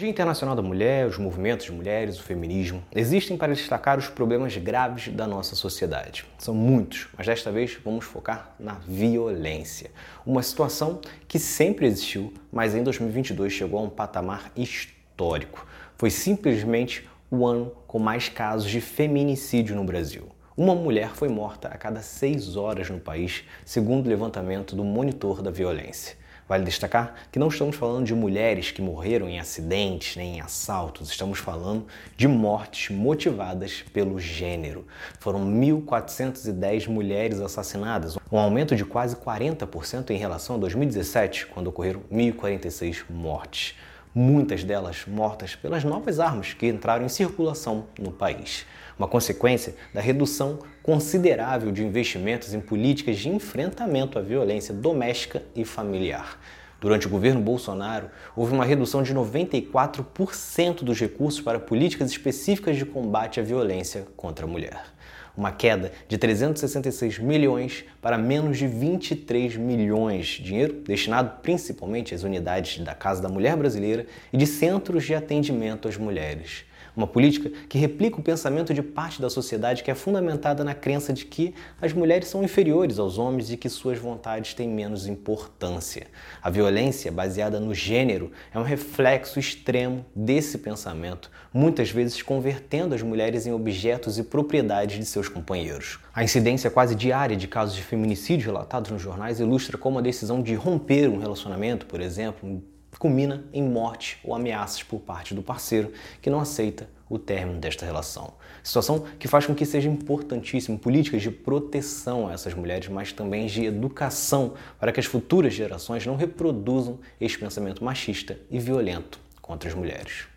Dia Internacional da Mulher, os movimentos de mulheres, o feminismo, existem para destacar os problemas graves da nossa sociedade. São muitos, mas desta vez vamos focar na violência. Uma situação que sempre existiu, mas em 2022 chegou a um patamar histórico. Foi simplesmente o ano com mais casos de feminicídio no Brasil. Uma mulher foi morta a cada seis horas no país, segundo o levantamento do Monitor da Violência. Vale destacar que não estamos falando de mulheres que morreram em acidentes nem em assaltos, estamos falando de mortes motivadas pelo gênero. Foram 1.410 mulheres assassinadas, um aumento de quase 40% em relação a 2017, quando ocorreram 1.046 mortes muitas delas mortas pelas novas armas que entraram em circulação no país. Uma consequência da redução considerável de investimentos em políticas de enfrentamento à violência doméstica e familiar. Durante o governo Bolsonaro, houve uma redução de 94% dos recursos para políticas específicas de combate à violência contra a mulher uma queda de 366 milhões para menos de 23 milhões, dinheiro destinado principalmente às unidades da Casa da Mulher Brasileira e de centros de atendimento às mulheres. Uma política que replica o pensamento de parte da sociedade que é fundamentada na crença de que as mulheres são inferiores aos homens e que suas vontades têm menos importância. A violência baseada no gênero é um reflexo extremo desse pensamento, muitas vezes convertendo as mulheres em objetos e propriedades de seus companheiros. A incidência quase diária de casos de feminicídio relatados nos jornais ilustra como a decisão de romper um relacionamento, por exemplo, culmina em morte ou ameaças por parte do parceiro que não aceita o término desta relação. Situação que faz com que seja importantíssimo políticas de proteção a essas mulheres, mas também de educação para que as futuras gerações não reproduzam este pensamento machista e violento contra as mulheres.